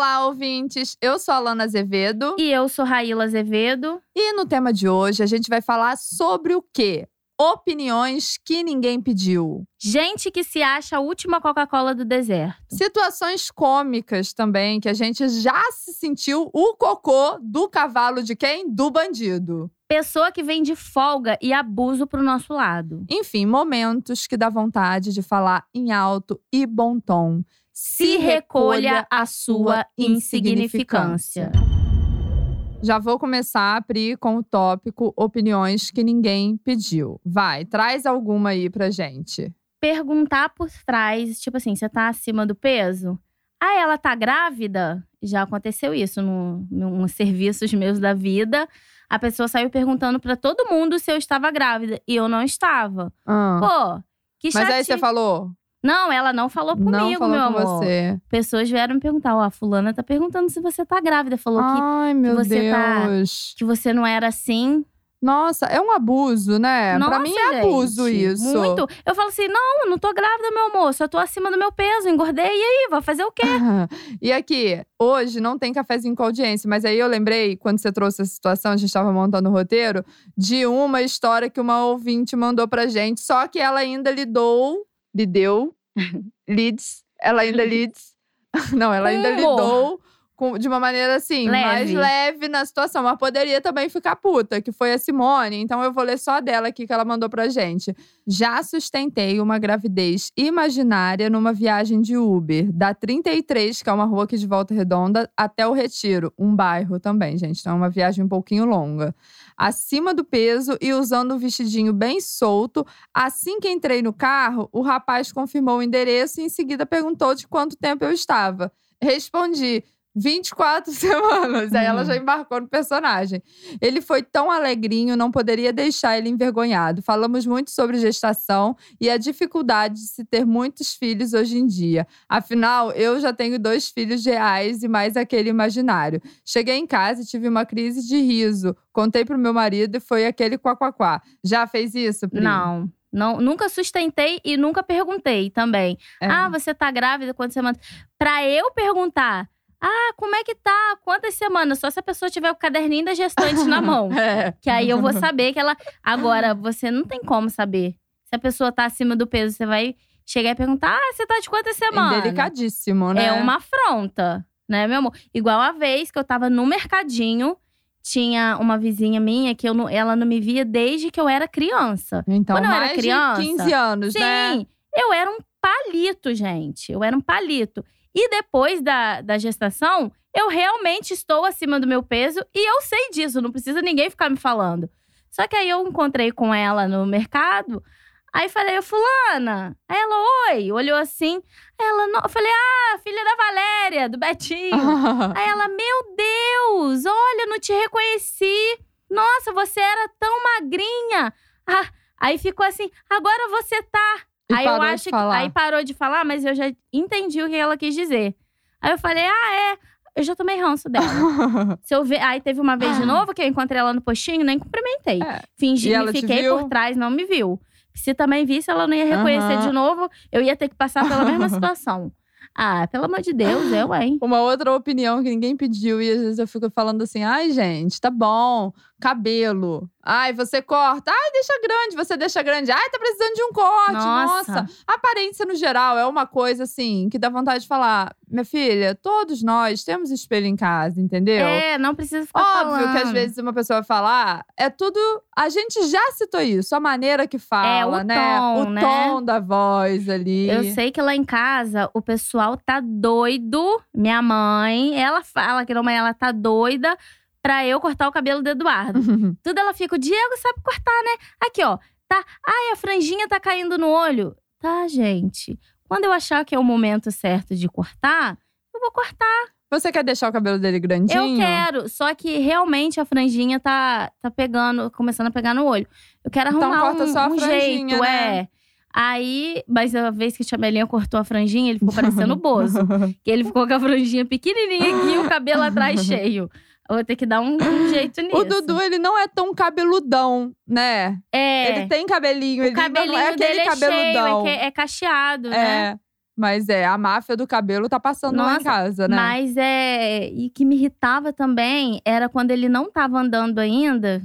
Olá, ouvintes! Eu sou a Lana Azevedo. E eu sou Raíla Azevedo. E no tema de hoje a gente vai falar sobre o quê? Opiniões que ninguém pediu. Gente que se acha a última Coca-Cola do deserto. Situações cômicas também, que a gente já se sentiu o cocô do cavalo de quem? Do bandido. Pessoa que vem de folga e abuso pro nosso lado. Enfim, momentos que dá vontade de falar em alto e bom tom. Se recolha a sua insignificância. Já vou começar, Pri, com o tópico opiniões que ninguém pediu. Vai, traz alguma aí pra gente. Perguntar por trás, tipo assim, você tá acima do peso? Ah, ela tá grávida? Já aconteceu isso no, nos serviços meus da vida. A pessoa saiu perguntando pra todo mundo se eu estava grávida. E eu não estava. Ah. Pô, que Mas chati... aí você falou? Não, ela não falou comigo, não falou meu com amor. você. Pessoas vieram me perguntar: ó, a fulana tá perguntando se você tá grávida. Falou que, Ai, meu você tá- Deus. que você não era assim. Nossa, é um abuso, né? Nossa, pra mim é abuso gente, isso. Muito. Eu falo assim: não, não tô grávida, meu amor. Só tô acima do meu peso, engordei. E aí, vou fazer o quê? e aqui, hoje não tem cafezinho com audiência, mas aí eu lembrei, quando você trouxe essa situação, a gente tava montando o roteiro, de uma história que uma ouvinte mandou pra gente, só que ela ainda lidou, lhe deu, leads, ela ainda leads, não, ela ainda lidou com- de uma maneira assim, mais Leve. leve na situação, mas poderia também ficar puta, que foi a Simone, então eu vou ler só a dela aqui que ela mandou pra gente. Já sustentei uma gravidez imaginária numa viagem de Uber, da 33, que é uma rua aqui de Volta Redonda, até o Retiro, um bairro também, gente. Então é uma viagem um pouquinho longa. Acima do peso e usando um vestidinho bem solto. Assim que entrei no carro, o rapaz confirmou o endereço e em seguida perguntou de quanto tempo eu estava. Respondi. 24 semanas. Aí ela já embarcou no personagem. Ele foi tão alegrinho, não poderia deixar ele envergonhado. Falamos muito sobre gestação e a dificuldade de se ter muitos filhos hoje em dia. Afinal, eu já tenho dois filhos reais e mais aquele imaginário. Cheguei em casa e tive uma crise de riso. Contei pro meu marido e foi aquele quá-quá-quá. Já fez isso, Pri? Não. Não, nunca sustentei e nunca perguntei também. É. Ah, você tá grávida quantas semanas? Pra eu perguntar, ah, como é que tá? Quantas semanas? Só se a pessoa tiver o caderninho da gestante na mão. É. Que aí eu vou saber que ela. Agora, você não tem como saber. Se a pessoa tá acima do peso, você vai chegar e perguntar: ah, você tá de quantas semanas? Delicadíssimo, né? É uma afronta, né, meu amor? Igual a vez que eu tava no mercadinho, tinha uma vizinha minha que eu não- ela não me via desde que eu era criança. Então, Quando eu era mais criança, de 15 anos, Sim, né? eu era um palito, gente. Eu era um palito. E depois da, da gestação, eu realmente estou acima do meu peso e eu sei disso, não precisa ninguém ficar me falando. Só que aí eu encontrei com ela no mercado, aí falei, fulana. Aí ela, oi, olhou assim. Aí ela, não, eu falei, ah, filha da Valéria, do Betinho. Aí ela, meu Deus, olha, não te reconheci. Nossa, você era tão magrinha. Ah, aí ficou assim, agora você tá. E aí eu parou de acho que. falar. Aí parou de falar, mas eu já entendi o que ela quis dizer. Aí eu falei, ah, é. Eu já tomei ranço dela. Se eu ver, aí teve uma vez de novo que eu encontrei ela no postinho, nem cumprimentei. É. Fingi, E fiquei por trás, não me viu. Se também visse, ela não ia reconhecer Aham. de novo. Eu ia ter que passar pela mesma situação. Ah, pelo amor de Deus, eu, hein? Uma outra opinião que ninguém pediu e às vezes eu fico falando assim: ai, gente, tá bom, cabelo. Ai, você corta. Ai, deixa grande, você deixa grande. Ai, tá precisando de um corte. Nossa. Nossa. Aparência no geral é uma coisa assim que dá vontade de falar: minha filha, todos nós temos espelho em casa, entendeu? É, não precisa ficar Óbvio falando. que às vezes uma pessoa falar, é tudo. A gente já citou isso, a maneira que fala, É, o né? tom, o né? tom da voz ali. Eu sei que lá em casa o pessoal tá doido. Minha mãe, ela fala que a mãe ela tá doida pra eu cortar o cabelo do Eduardo. Tudo ela fica, o Diego sabe cortar, né? Aqui, ó. Tá. Ai, a franjinha tá caindo no olho. Tá, gente. Quando eu achar que é o momento certo de cortar, eu vou cortar. Você quer deixar o cabelo dele grandinho? Eu quero, só que realmente a franjinha tá, tá pegando, começando a pegar no olho. Eu quero Então arrumar corta um, só a um jeito, né? é. Aí, mas a vez que a Chamelinha cortou a franjinha, ele ficou parecendo o Bozo. que ele ficou com a franjinha pequenininha aqui e o cabelo atrás cheio. Eu vou ter que dar um, um jeito nisso. O Dudu, ele não é tão cabeludão, né? é, Ele tem cabelinho, o ele cabelinho não é aquele é cheio, cabeludão. é, que- é cacheado, né? É. Mas é, a máfia do cabelo tá passando lá em Nossa, casa, né? Mas é. E que me irritava também era quando ele não tava andando ainda.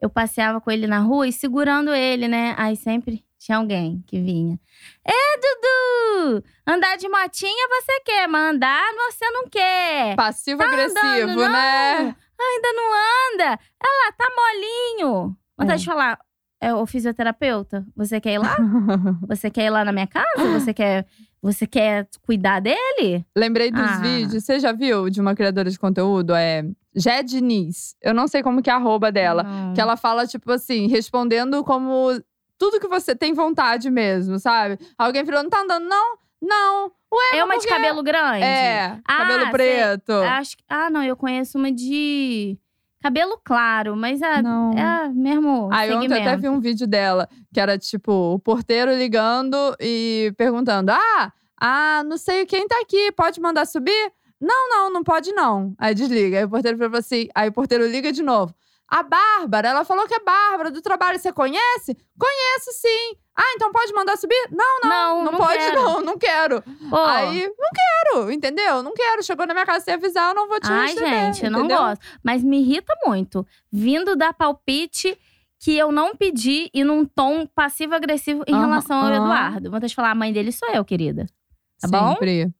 Eu passeava com ele na rua e segurando ele, né? Aí sempre tinha alguém que vinha. É, Dudu! Andar de motinha você quer, mas andar você não quer. Passivo-agressivo, Tá né? Ainda não anda. Ela tá molinho. Vontade É. de falar. É o fisioterapeuta. Você quer ir lá? Você quer ir lá na minha casa? Você quer, você quer cuidar dele? Lembrei dos Ah. vídeos. Você já viu de uma criadora de conteúdo? É Jé Diniz. Eu não sei como que é a arroba dela. Não. Que ela fala, tipo assim, respondendo como tudo que você tem vontade mesmo, sabe? Alguém falou, não tá andando, não? Não. Ué, É uma de cabelo grande? É, Ah, cabelo sei. preto. Acho que- ah, não, eu conheço uma de cabelo claro, mas é, Não. é mesmo Aí ontem eu segmento. até vi um vídeo dela, que era tipo, o porteiro ligando e perguntando: Ah, ah, não sei quem tá aqui, pode mandar subir? Não, não, não pode não. Aí desliga. Aí o porteiro falou assim, aí o porteiro liga de novo. A Bárbara, ela falou que é Bárbara do trabalho, você conhece? Conheço sim. Ah, então pode mandar subir? Não, não, Não, não, não pode quero. não, não quero. Pô, Aí, não quero, entendeu? Não quero. Chegou na minha casa sem avisar, eu não vou te ai, receber, gente, eu não gosto. Mas me irrita muito. Vindo dar palpite que eu não pedi e num tom passivo-agressivo em relação ao. Eduardo. Vou te falar, a mãe dele sou eu, querida. Tá bom? Sempre. Se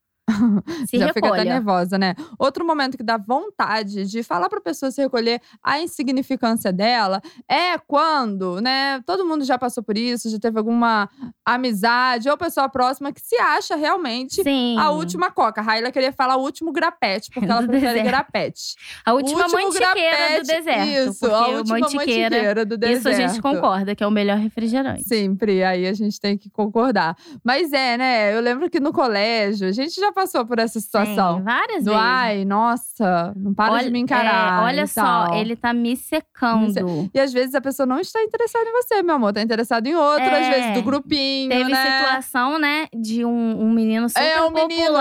Já fica até recolha. nervosa, né? Outro momento que dá vontade de falar pra pessoa se recolher a insignificância dela é quando, né? Todo mundo já passou por isso, já teve alguma amizade ou pessoa próxima que se acha realmente Sim. a última coca. A Raila queria falar o último grapete, porque ela Do prefere deserto. grapete. A última mantiqueira do grapete, deserto. Isso, a última mantiqueira, mantiqueira do deserto. Isso a gente concorda, que é o melhor refrigerante. Sempre, aí a gente tem que concordar. Mas é, né? Eu lembro que no colégio, a gente já passou por essa situação. Sim, várias Do vezes. ai, nossa, não para de Olha- me encarar. é, olha só, ele tá me secando. E às vezes a pessoa não está interessada em você, meu amor. Tá interessada em outro, às É. vezes do grupinho, Teve né? situação, né, de um, um menino super É, um menino.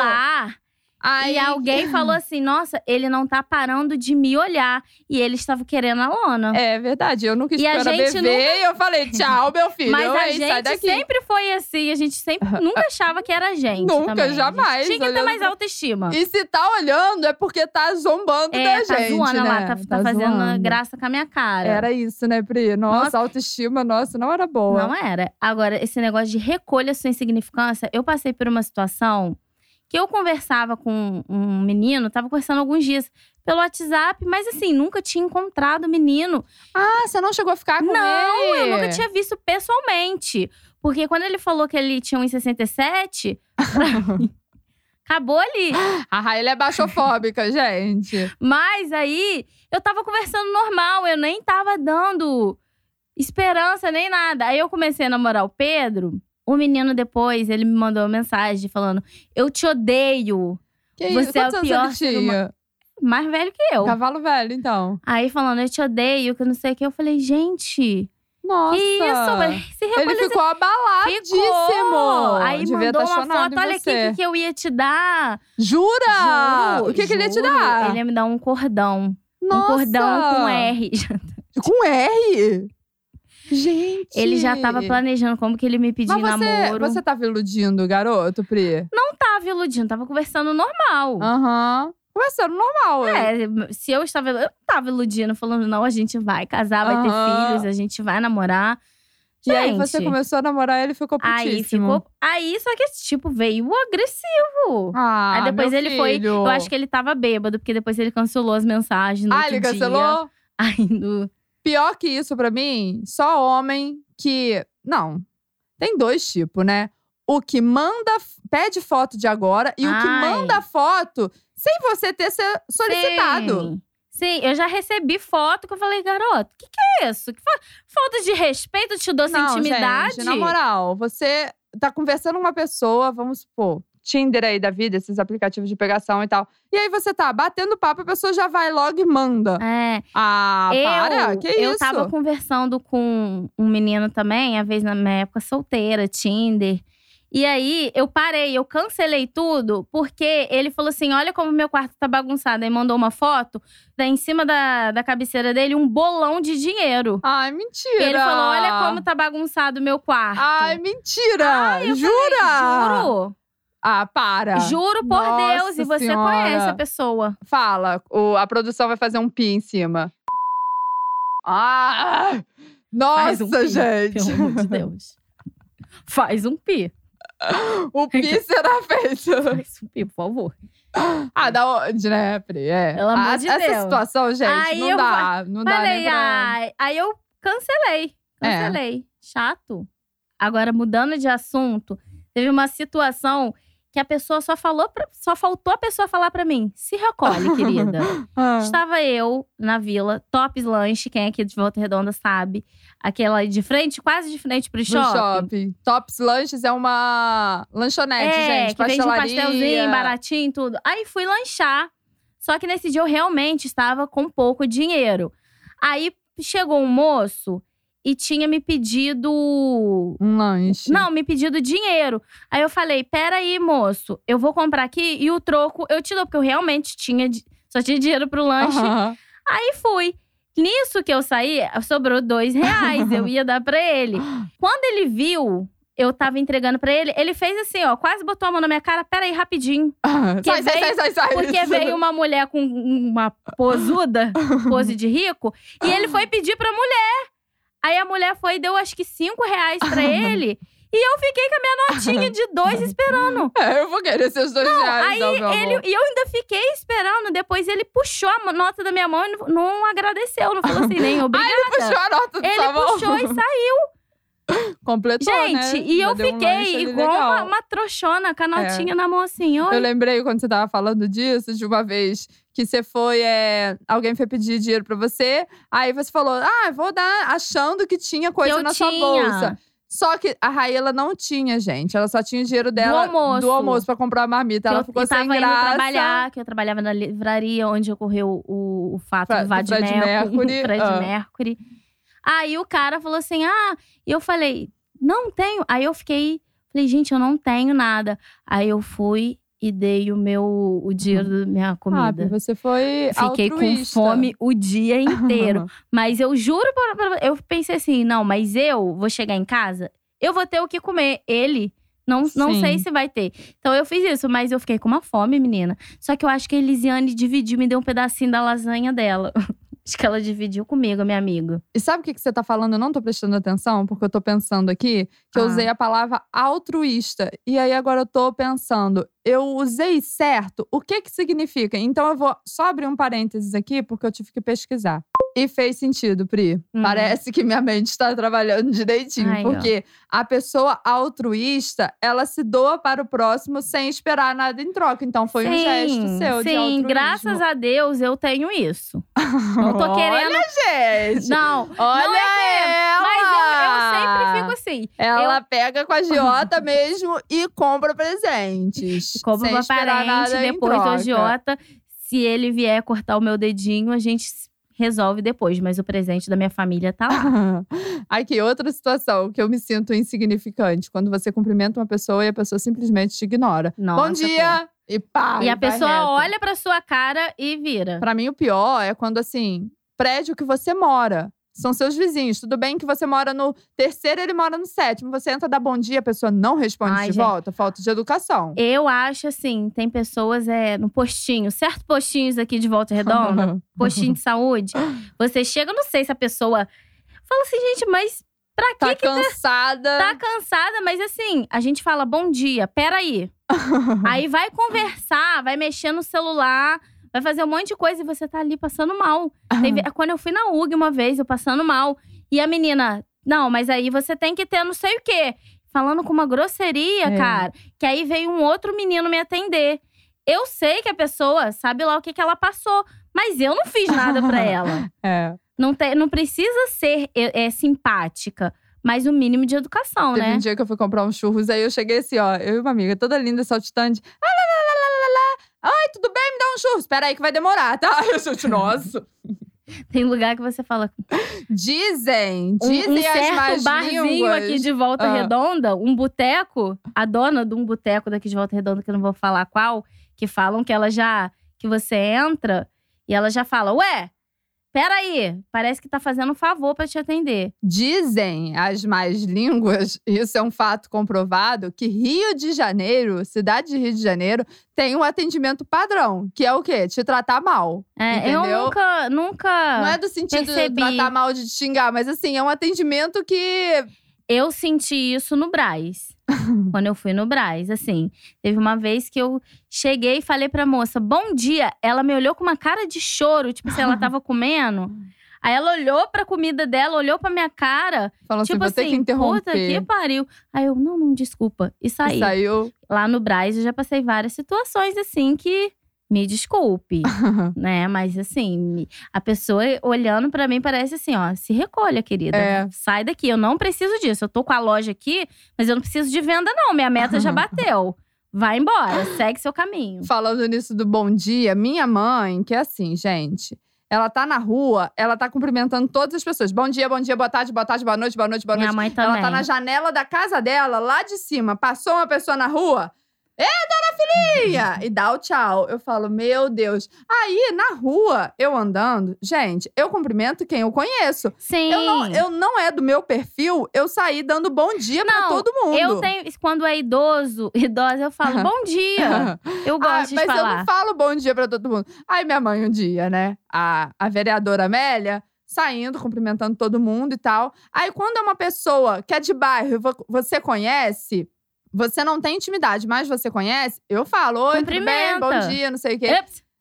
Aí, E alguém falou assim: nossa, ele não tá parando de me olhar. E ele estava querendo a lona. É verdade, eu nunca E a era gente bebê e eu falei, tchau, meu filho. Mas a Ei, sai gente daqui. sempre foi assim. A gente sempre nunca achava que era a gente. Nunca, também. Gente jamais, Tinha que ter mais autoestima. E se tá olhando é porque tá zombando é, da tá gente, zoando né? lá, tá, tá fazendo zoando. graça com a minha cara. Era isso, né, Pri? Nossa, Nossa. autoestima, nossa, não era boa. Não era. Agora, esse negócio de recolha sua insignificância, eu passei por uma situação que eu conversava com um menino, tava conversando alguns dias pelo WhatsApp, mas assim, nunca tinha encontrado o menino. Ah, você não chegou a ficar com não, ele? eu nunca tinha visto pessoalmente. Porque quando ele falou que ele tinha 1,67, pra mim, acabou ali. A Raíla é baixofóbica, gente. Mas aí, eu tava conversando normal, eu nem tava dando esperança nem nada. Aí eu comecei a namorar o Pedro. O menino depois, ele me mandou uma mensagem falando: Eu te odeio. Que Você isso? é o pior ser tinha? Mais velho que eu. Cavalo velho, então. Aí falando, eu te odeio, que não sei o que. Eu falei, gente, Nossa. que isso? Se Ele ficou abaladíssimo. Ficou. Aí Devia mandou uma foto, olha aqui o que, que eu ia te dar. Jura? Juro, o que, que ele ia te dar? Ele ia me dar um cordão. Nossa. Um cordão com R. Com R? Gente. Ele já tava planejando como que ele me pediu Mas você, namoro. você tava iludindo o garoto, Pri? Não tava iludindo, tava conversando normal. Aham. Conversando normal. É, se eu estava. Eu não tava iludindo, falando, não, a gente vai casar, vai ter Aham. filhos, a gente vai namorar. E aí Gente, você começou a namorar ele ficou putíssimo. Aí ficou. Aí, só que, tipo, veio agressivo. Ah, aí depois ele foi. filho. Eu acho que ele tava bêbado, porque depois ele cancelou as mensagens. No Ah, ele dia. cancelou? Aí no. Pior que isso pra mim, só homem que. Não. Tem dois tipos, né? O que manda, pede foto de agora e o que Ai. manda foto sem você ter ser solicitado. Sim. Sim, eu já recebi foto que eu falei, garoto, o que, que é isso? Que falta de respeito, te dou essa Não, intimidade. gente, na moral, você tá conversando com uma pessoa, vamos supor, Tinder aí da vida, esses aplicativos de pegação e tal. E aí você tá batendo papo, a pessoa já vai logo e manda. É. Ah, eu, para? Que eu isso? tava conversando com um menino também, às vezes na minha época solteira, Tinder. E aí eu parei, eu cancelei tudo, porque ele falou assim: olha como meu quarto tá bagunçado. Aí mandou uma foto, daí em cima da, da cabeceira dele, um bolão de dinheiro. Ai, mentira. Ele falou: olha como tá bagunçado o meu quarto. Ai, mentira! Ai, eu Jura? falei, Juro. Ah, para. Juro por Nossa Deus. E você Senhora. conhece a pessoa. Fala, o- a produção vai fazer um pi em cima. Ah! Nossa, um pi, gente! Pelo amor de Deus. Faz um pi. O pi será feito. Faz um pi, por favor. Ah, da onde, né, Pri? É. Pelo amor Ah, de Essa Deus. situação, gente, Aí não dá. Não dá Falei, pra… ai. Aí eu cancelei. É. Cancelei. Chato. Agora, mudando de assunto, teve uma situação que a pessoa só falou, pra- só faltou a pessoa falar pra mim: se recolhe, querida. Ah. Estava eu na vila, Tops Lanche, quem é aqui de Volta Redonda sabe. Aquela de frente, quase de frente pro shopping. shopping. Tops Lanches é uma lanchonete, é, gente. que vende um pastelaria. pastelzinho, baratinho, tudo. Aí fui lanchar. Só que nesse dia eu realmente estava com pouco dinheiro. Aí chegou um moço e tinha me pedido. Um lanche. Não, me pedido dinheiro. Aí eu falei: peraí, moço, eu vou comprar aqui e o troco eu te dou, porque eu realmente tinha. Só tinha dinheiro pro lanche. Aham. Aí fui. Nisso que eu saí, sobrou dois reais. eu ia dar pra ele. Quando ele viu, eu tava entregando pra ele, ele fez assim, ó, quase botou a mão na minha cara. Peraí, rapidinho. sai, sai, veio- sai, sai, sai. Porque veio uma mulher com uma posuda, pose de rico, e ele foi pedir pra mulher. Aí a mulher foi e deu acho que cinco reais pra ele. E eu fiquei com a minha notinha de dois esperando. É, eu vou querer seus dois reais, Aí não, ele, e eu ainda fiquei esperando. Depois ele puxou a nota da minha mão e não, não agradeceu. Não falou assim, nem obrigada. Puxou a nota do Ele sua mão. puxou e saiu. Completou, né? Gente, e Já eu fiquei igual uma, uma trouxona com a notinha na mão assim. Oi. Eu lembrei quando você tava falando disso, de uma vez que você foi. é, alguém foi pedir dinheiro pra você, aí você falou: Ah, vou dar, achando que tinha coisa eu na sua tinha. bolsa. Só que a Raíla não tinha, gente. Ela só tinha o dinheiro dela almoço. do almoço pra comprar a marmita. que Ela eu, ficou que tava sem indo graça. trabalhar, que eu trabalhava na livraria onde ocorreu o, o fato Fra- do do Vadimecum, Mercury, Fred ah. Mercury. Aí o cara falou assim: ah, e eu falei, não tenho. Aí eu fiquei, falei, gente, eu não tenho nada. Aí eu fui e dei o meu o dinheiro da minha Ah, comida. você foi Fiquei com altruísta. fome o dia inteiro. Mas eu juro, pra, pra- eu pensei assim, não, mas eu vou chegar em casa, eu vou ter o que comer. Ele, não, não Sim. sei se vai ter. Então eu fiz isso, mas eu fiquei com uma fome, menina. Só que eu acho que a Elisiane dividiu, me deu um pedacinho da lasanha dela. acho que ela dividiu comigo, minha amiga. E sabe o que, que você tá falando? Eu não tô prestando atenção, porque eu tô pensando aqui que eu Ah. usei a palavra altruísta. E aí agora eu tô pensando, eu usei certo? O que que significa? Então eu vou só abrir um parênteses aqui, porque eu tive que pesquisar. E fez sentido, Pri. Hum. Parece que minha mente está trabalhando direitinho. Ai, porque a pessoa altruísta, ela se doa para o próximo sem esperar nada em troca. Então foi um gesto seu de sim, altruísmo. graças a Deus eu tenho isso. Não tô querendo. Olha, gente! Não, Olha não é ela! mas eu, eu sempre fico assim. Ela pega com a Giota mesmo e compra presentes. Compro sem pra esperar parente, nada em depois do agiota. Se ele vier cortar o meu dedinho, a gente resolve depois. Mas o presente da minha família tá lá. Aqui, outra situação que eu me sinto insignificante. Quando você cumprimenta uma pessoa e a pessoa simplesmente te ignora. Nossa, Bom dia! E pá! E a pessoa reto. olha pra sua cara e vira. Pra mim, o pior é quando, assim, prédio que você mora. São seus vizinhos. Tudo bem que você mora no terceiro, ele mora no sétimo. Você entra, dá bom dia, a pessoa não responde Ai, de gente. volta. Falta de educação. Eu acho assim, tem pessoas é, no postinho, certo postinhos aqui de Volta Redonda, postinho de saúde. Você chega, não sei se a pessoa fala assim, gente, mas pra que tá que cansada. tá cansada? Mas assim, a gente fala bom dia, peraí. Aí vai conversar, vai mexer no celular, vai fazer um monte de coisa e você tá ali passando mal. Teve- quando eu fui na UG uma vez, eu passando mal. E a menina, não, mas aí você tem que ter não sei o quê. Falando com uma grosseria, É. cara. Que aí veio um outro menino me atender. Eu sei que a pessoa sabe lá o que, que ela passou, mas eu não fiz nada pra ela. É. Não, te- não precisa ser é, é, simpática. mas o mínimo de educação, Teve né? um dia que eu fui comprar um churros, aí eu cheguei assim, ó, eu e uma amiga, toda linda, saltitante. Ah, lá, lá, lá, lá, lá, lá. Ai, tudo bem, um. Espera aí que vai demorar, tá? Eu sou de nossa. Tem lugar que você fala. Dizem, Um, dizem um as certo más barzinho línguas. aqui de Volta Ah. Redonda, um boteco, a dona de um boteco daqui de Volta Redonda, que eu não vou falar qual, que falam que ela já. que você entra e ela já fala: Ué, peraí, parece que tá fazendo um favor pra te atender. Dizem as más línguas, isso é um fato comprovado, que Rio de Janeiro, cidade de Rio de Janeiro, tem um atendimento padrão, que é o quê? Te tratar mal. É, eu Entendeu? nunca, nunca. Não é do sentido de percebi. tratar mal de te xingar, mas assim, é um atendimento que. Eu senti isso no Braz. quando eu fui no Braz, assim. Teve uma vez que eu cheguei e falei pra moça, bom dia. Ela me olhou com uma cara de choro, tipo, se ela tava comendo. Aí ela olhou pra comida dela, olhou pra minha cara. Falam tipo assim, vou ter que Puta interromper. que pariu. Aí eu, não, não, desculpa. E saí. Saiu. Lá no Braz, eu já passei várias situações, assim, que… Me desculpe, né? Mas assim, a pessoa olhando pra mim parece assim, ó, se recolha, querida. É. Sai daqui, eu não preciso disso. Eu tô com a loja aqui, mas eu não preciso de venda não, minha meta já bateu. Vai embora, segue seu caminho. Falando nisso do bom dia, minha mãe, que é assim, gente. Ela tá na rua, ela tá cumprimentando todas as pessoas. Bom dia, bom dia, boa tarde, boa tarde, boa noite, boa noite, boa Minha noite. mãe também. Ela tá na janela da casa dela, lá de cima. Passou uma pessoa na rua. Ê, dona filhinha! E dá o tchau. Eu falo, meu Deus. Aí, na rua, eu andando, gente, eu cumprimento quem eu conheço. Sim. Eu não, eu não é do meu perfil eu sair dando bom dia pra Não, todo mundo. Eu tenho, quando é idoso, idosa, eu falo bom dia. Eu gosto Ah, de mas eu falar. não falo bom dia pra todo mundo. Aí minha mãe um dia, né? A, a vereadora Amélia saindo, cumprimentando todo mundo e tal. Aí quando é uma pessoa que é de bairro, vo- você conhece, você não tem intimidade, mas você conhece, eu falo, oi, tudo bem, bom dia, não sei o quê.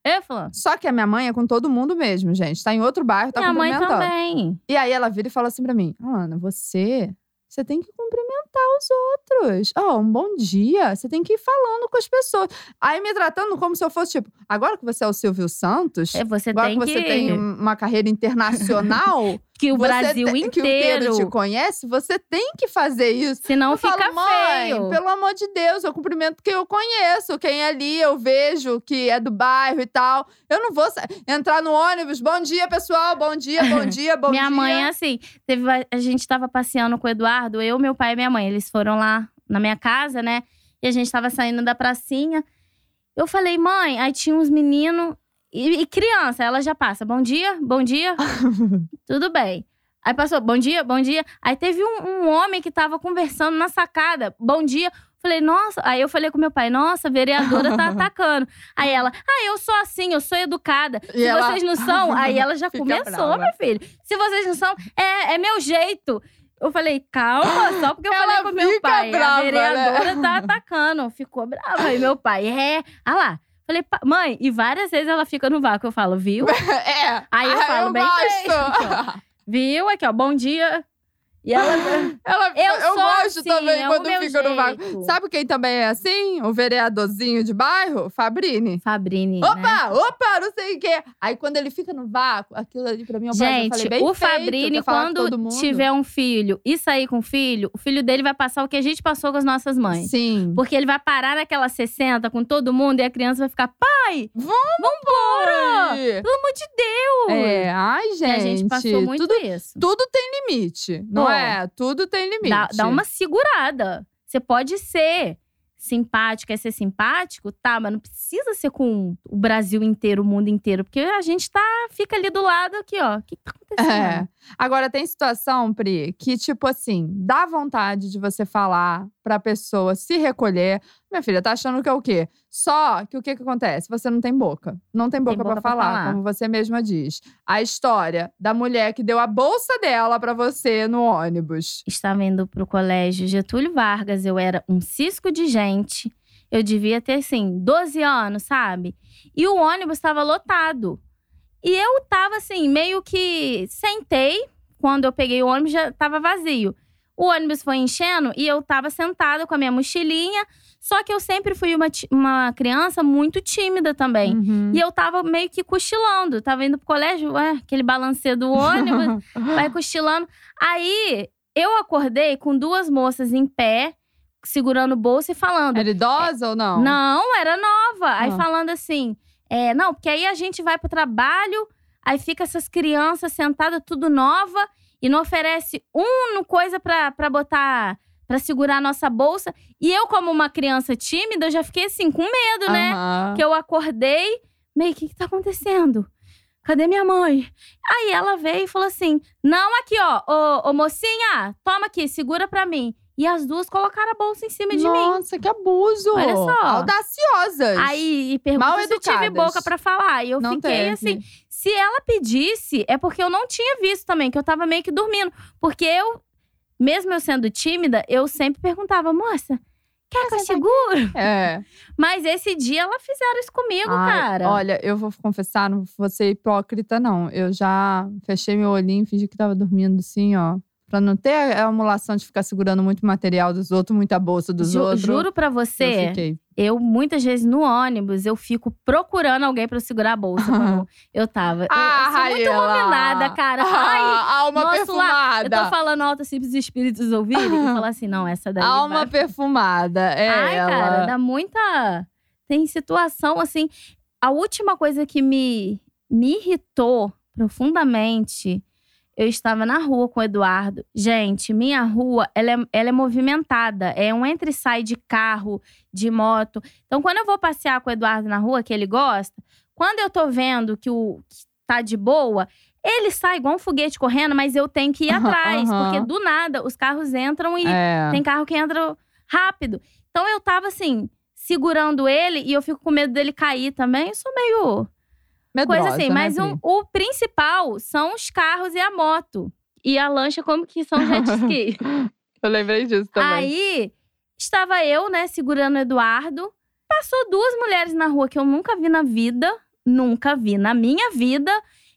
Eu falando. Só que a minha mãe é com todo mundo mesmo, gente. Tá em outro bairro, tá Minha mãe cumprimentando. também. E aí ela vira e fala assim pra mim: Ana, você. Você tem que cumprimentar os outros. Ó, um bom dia. Você tem que ir falando com as pessoas. Aí me tratando como se eu fosse, tipo, agora que você é o Silvio Santos, É, Você agora tem que você que… tem um uma carreira internacional, que o Brasil tem- que o inteiro inteiro… te conhece, você tem que fazer isso. Senão eu fica falo, mãe, feio. pelo amor de Deus, eu cumprimento quem eu conheço, quem é ali eu vejo que é do bairro e tal. Eu não vou entrar no ônibus, bom dia, pessoal, bom dia, bom dia, bom minha dia. mãe é assim. Teve, a gente tava passeando com o Eduardo, eu, meu pai e minha mãe. Eles foram lá na minha casa, né? E a gente tava saindo da pracinha. Eu falei, mãe, aí tinha uns meninos e, e criança. Ela já passa, bom dia, bom dia, tudo bem. Aí passou, bom dia, bom dia. Aí teve um, um homem que tava conversando na sacada, bom dia. Falei, nossa. Aí eu falei com meu pai, nossa, a vereadora tá atacando. Aí ela, ah, eu sou assim, eu sou educada. E Se ela- vocês não são, aí ela já começou, brava. meu filho. Se vocês não são, é, é meu jeito. Eu falei, calma, só porque eu Ela falei com meu pai. brava, a vereadora né? tá atacando. Ficou brava. Aí meu pai, é. Ah lá. Falei, "Pa- mãe, e várias vezes ela fica no vácuo. Eu falo, viu? É. Aí eu Ah, falo, bem gosto. Viu? Aqui, ó, bom dia. E ela. Ela, Eu eu gosto assim, também é quando fica no vácuo. jeito. Sabe quem também é assim? O vereadorzinho de bairro? Fabrini. Fabrini. né? Opa, opa, não sei o quê. Aí quando ele fica no vácuo, aquilo ali pra mim é um. Eu Gente, falei, bem o feito, Fabrini, quando tiver um filho e sair com o filho, o filho dele vai passar o que a gente passou com as nossas mães. Sim. Porque ele vai parar naquela 60 com todo mundo e a criança vai ficar, pai, Vamos vambora! Aí. Pelo amor de Deus! É, ai, E gente. a gente passou muito tudo, isso. tudo tem limite, não Pô, é? Tudo tem limite. Dá, dá uma segurada. Você pode ser simpático, é ser simpático, tá, mas não precisa ser com o Brasil inteiro, o mundo inteiro, porque a gente tá, fica ali do lado aqui, ó. O que, que tá acontecendo? É. Agora, tem situação, Pri, que, tipo assim, dá vontade de você falar pra pessoa se recolher. Minha filha, tá achando que é o quê? Só que o que que acontece? Você não tem boca. Não tem boca, boca pra, pra falar, falar. como você mesma diz. A história da mulher que deu a bolsa dela pra você no ônibus. Estava indo pro colégio Getúlio Vargas, eu era um cisco de gente. Eu devia ter, assim, 12 anos, sabe? E o ônibus estava lotado. E eu tava, assim, meio que sentei. Quando eu peguei o ônibus, já tava vazio. O ônibus foi enchendo e eu tava sentada com a minha mochilinha. Só que eu sempre fui uma, uma criança muito tímida também. Uhum. E eu tava meio que cochilando. Tava indo pro colégio, ué, aquele balanceio do ônibus vai cochilando. Aí eu acordei com duas moças em pé, segurando o bolso e falando. Era idosa ou não? Não, era nova. Aí Ah. falando assim, é, não, porque aí a gente vai pro trabalho, aí fica essas crianças sentadas tudo nova e não oferece um coisa pra, pra botar, pra segurar a nossa bolsa. E eu, como uma criança tímida, eu já fiquei assim, com medo, né? Aham. Que eu acordei, meio, o que que tá acontecendo? Cadê minha mãe? Aí ela veio e falou assim: Não, aqui, ó, ô, ô mocinha, toma aqui, segura pra mim. E as duas colocaram a bolsa em cima de mim. Nossa, que abuso! Olha só. Audaciosas! Aí e perguntou Mal se eu tive boca pra falar. E eu não fiquei teve. assim. Se ela pedisse, é porque eu não tinha visto também, que eu tava meio que dormindo. Porque eu, mesmo eu sendo tímida, eu sempre perguntava, moça, quer que eu seguro? É. Mas esse dia ela fizeram isso comigo, Ai, cara. Olha, eu vou confessar, não vou ser hipócrita, não. Eu já fechei meu olhinho, fingi que tava dormindo assim, ó. Pra não ter a emulação de ficar segurando muito material dos outros, muita bolsa dos Ju- outros. juro pra Eu você, fiquei. eu muitas vezes no ônibus, eu fico procurando alguém pra eu segurar a bolsa. quando eu tava. Eu- Ah, eu, sou muito iluminada, cara. Ai, Ah, alma nosso perfumada. Eu tô falando alto assim pros espíritos ouvirem. E falar assim, não, essa daí Alma vai... perfumada. É Ai, ela. cara, dá muita… Tem situação, assim… A última coisa que me, me irritou profundamente… Eu estava na rua com o Eduardo. Gente, minha rua, ela é, ela é movimentada. É um entra e sai de carro, de moto. Então, quando eu vou passear com o Eduardo na rua, que ele gosta… Quando eu tô vendo que o que tá de boa… Ele sai igual um foguete correndo, mas eu tenho que ir Aham, atrás. aham. Porque do nada, os carros entram e É. tem carro que entra rápido. Então eu tava assim, segurando ele e eu fico com medo dele cair também. Eu sou meio Medrosa, coisa assim. né, Mas um- o principal são os carros e a moto. E a lancha, como que são jet ski. Eu lembrei disso também. Aí estava eu, né, segurando o Eduardo. Passou duas mulheres na rua que eu nunca vi na vida. Nunca vi na minha vida.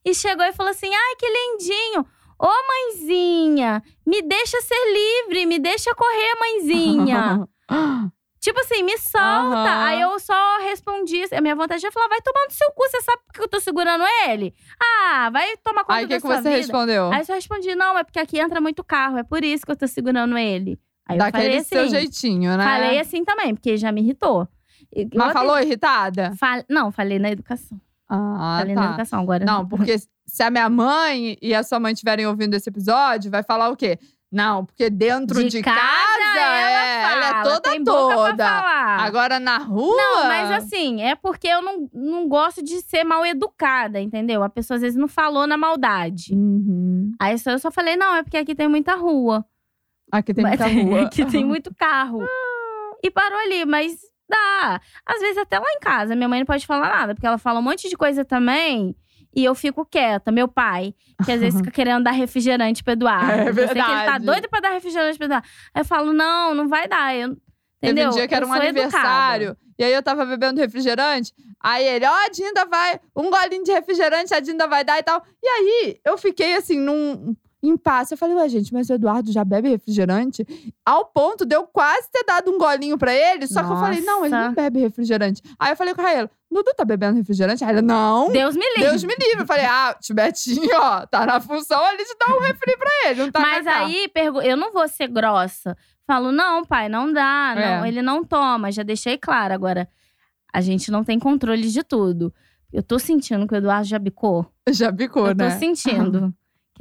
E chegou e falou assim: ai, que lindinho. Ô, mãezinha, me deixa ser livre, me deixa correr, mãezinha. Tipo assim, me solta. Aham. Aí eu só respondi. A minha vontade é falar: vai tomar no seu cu, você sabe por que eu tô segurando ele? Ah, vai tomar conta Aí da que, que sua você vida. respondeu? Aí eu só respondi: não, é porque aqui entra muito carro, é por isso que eu tô segurando ele. Aí eu Daquele falei assim. seu jeitinho, né? Falei assim também, porque já me irritou. E- Mas falou irritada? Fal- Não, falei na educação. Ah, falei na tá. educação agora. Não, porque se a minha mãe e a sua mãe estiverem ouvindo esse episódio, vai falar o quê? Não, porque dentro de, de casa, ela, é, fala, toda tem boca toda. Pra falar. Agora na rua. Não, mas assim, é porque eu não, não gosto de ser mal educada, entendeu? A pessoa às vezes não falou na maldade. Uhum. Aí só- eu só falei, não, é porque aqui tem muita rua. Aqui tem Mas- muita rua. aqui tem muito carro. e parou ali, mas dá. Às vezes até lá em casa, minha mãe não pode falar nada, porque ela fala um monte de coisa também. E eu fico quieta. Meu pai, que às vezes fica querendo dar refrigerante pro Eduardo. É Eu sei que ele tá verdade. doido pra dar refrigerante pro Eduardo. Aí eu falo, não, não vai dar. Eu, Teve entendeu? um dia que era um aniversário. educada. E aí eu tava bebendo refrigerante. Aí ele, ó, a Dinda vai. Um golinho de refrigerante, a Dinda vai dar e tal. E aí eu fiquei assim, num impasse. Eu falei, ué, gente, mas o Eduardo já bebe refrigerante? Ao ponto de eu quase ter dado um golinho pra ele. Só que eu falei, não, ele não Nossa. bebe refrigerante. Aí eu falei com a Raela, Dudu tá bebendo refrigerante? Aí ela, não. Deus me livre. Deus me livre. Eu falei, ah, Tibetinho, ó, tá na função ali de dar um refri pra ele. Não tá Mas aí, pergu- eu não vou ser grossa. Falo, não, pai, não dá. Não, É. ele não toma. Já deixei claro. Agora, a gente não tem controle de tudo. Eu tô sentindo que o Eduardo já bicou. Já bicou, eu tô né? sentindo que o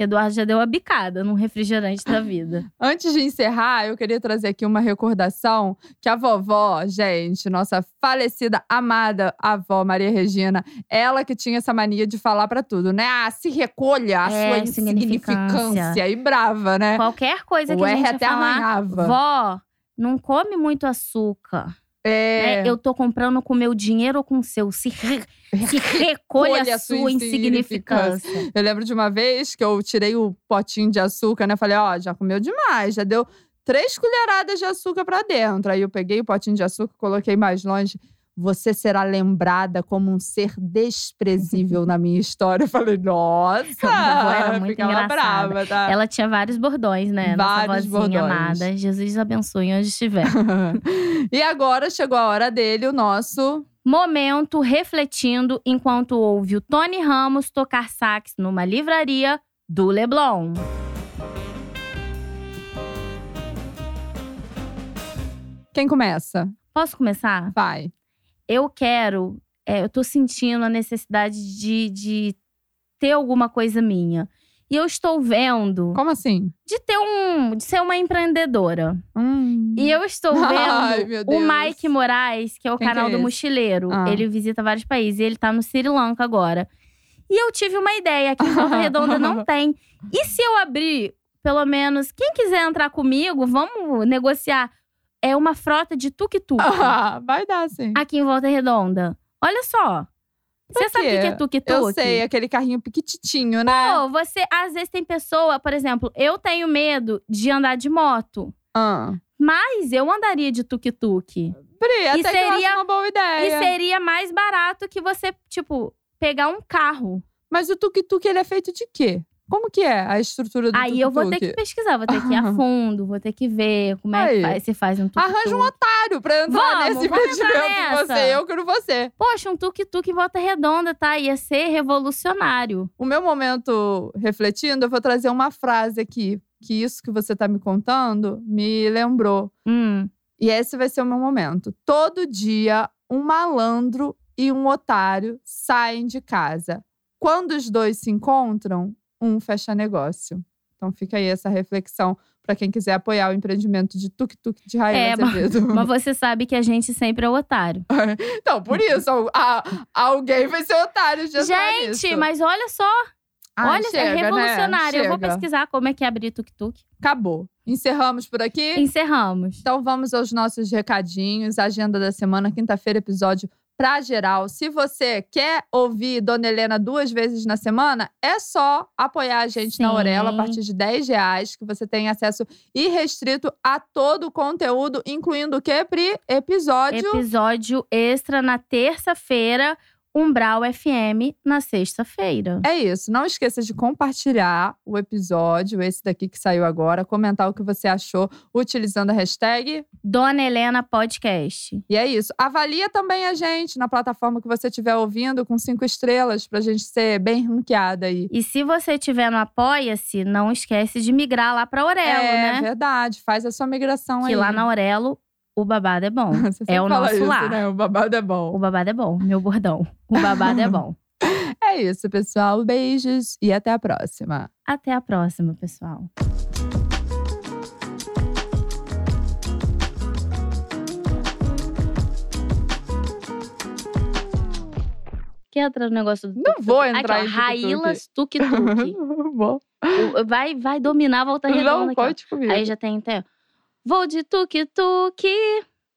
Eduardo já deu a bicada num refrigerante da vida. Antes de encerrar, eu queria trazer aqui uma recordação que a vovó, gente, nossa falecida, amada avó Maria Regina, ela que tinha essa mania de falar pra tudo, né? Ah, se recolha a É, sua insignificância. E brava, né? Qualquer coisa que o a R gente até falar, arranhava. vó, não come muito açúcar. É, né? Eu tô comprando com meu dinheiro ou com o seu. Se, re- se recolha a sua insignificância. Eu lembro de uma vez que eu tirei o potinho de açúcar, né? Falei, ó, já comeu demais, já deu três colheradas de açúcar pra dentro. Aí eu peguei o potinho de açúcar, coloquei mais longe. Você será lembrada como um ser desprezível na minha história. Eu falei, nossa! Ah, Ela era muito engraçada. Brava, tá? Ela tinha vários bordões, né? Vários Nossa vozinha bordões. amada. Jesus abençoe onde estiver. e agora chegou a hora dele, o nosso momento refletindo enquanto ouve o Tony Ramos tocar sax numa livraria do Leblon. Quem começa? Posso começar? Vai. Eu quero. é, eu tô sentindo a necessidade de, de ter alguma coisa minha. E eu estou vendo Como assim? de ter um. de ser uma empreendedora. Hum. E eu estou vendo Ai, o. Mike Moraes, que é o Quem que canal é do? Mochileiro. Ah. Ele visita vários países. E ele tá no Sri Lanka agora. E eu tive uma ideia que em Volta Redonda não tem. E se eu abrir, pelo menos, quem quiser entrar comigo, vamos negociar. É uma frota de tuk-tuk Ah, vai dar, sim. aqui em Volta Redonda. Olha só. Você sabe o que é tuk-tuk? Eu sei, aquele carrinho piquititinho, né? Pô, você, às vezes tem pessoa, por exemplo, eu tenho medo de andar de moto. Ah. Mas eu andaria de tuk-tuk. Pri, até que eu seria- acho uma boa E ideia. seria mais barato que você, tipo, pegar um carro. Mas o tuk-tuk, ele é feito de quê? Como que é a estrutura do Aí tuk-tuk? eu vou ter que pesquisar, vou ter que ir a fundo, vou ter que ver como é que faz, se faz um tuk-tuk. Arranja um otário pra entrar Vamos, nesse vamos investimento em você. Eu quero você. Poxa, um tuk-tuk em volta redonda, tá? Ia ser revolucionário. O meu momento refletindo, eu vou trazer uma frase aqui. Que isso que você tá me contando me lembrou. Hum. E esse vai ser o meu momento. Todo dia, um malandro e um otário saem de casa. Quando os dois se encontram, um fecha negócio. Então fica aí essa reflexão para quem quiser apoiar o empreendimento de tuk-tuk de Raíla É, mas- Azevedo. Mas você sabe que a gente sempre é o otário. Então, por isso, a- alguém vai ser otário de Gente, mas olha só. Ai, olha, chega, é né? revolucionário. Eu vou pesquisar como é que é abrir tuk-tuk. Acabou. Encerramos por aqui? Encerramos. Então vamos aos nossos recadinhos. Agenda da semana, quinta-feira, episódio pra geral. Se você quer ouvir Dona Helena duas vezes na semana, é só apoiar a gente na Sim. Orela a partir de 10 reais, que você tem acesso irrestrito a todo o conteúdo, incluindo o quê, Pri? Episódio. Episódio extra na terça-feira, Umbral FM na sexta-feira. É isso. Não esqueça de compartilhar o episódio, esse daqui que saiu agora, comentar o que você achou utilizando a hashtag Dona Helena Podcast. E é isso. Avalia também a gente na plataforma que você estiver ouvindo com cinco estrelas pra gente ser bem ranqueada aí. E se você tiver no Apoia-se, não esquece de migrar lá pra Aurelo, é né? verdade. Faz a sua migração aí. Que lá na Aurelo, o babado é bom. É o nosso isso, lar. Né? O babado é bom. O babado é bom, meu bordão. O babado é bom. É isso, pessoal. Beijos e até a próxima. Até a próxima, pessoal. Quer entrar no negócio do Não vou entrar Aqui, ó, Tuk-Tuk. Bom. O- vai, vai dominar a volta redonda Não, aqui, ó. pode comigo. Aí já tem até. Vou de tuk-tuk,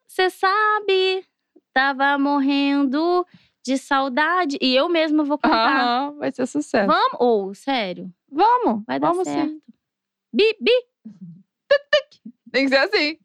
cê sabe, tava morrendo de saudade. E eu mesma vou cantar. Aham, vai ser sucesso. Vamos? Ou, sério, Vamos, vai dar vamos certo. sim. Bi, bi. Tem que ser assim.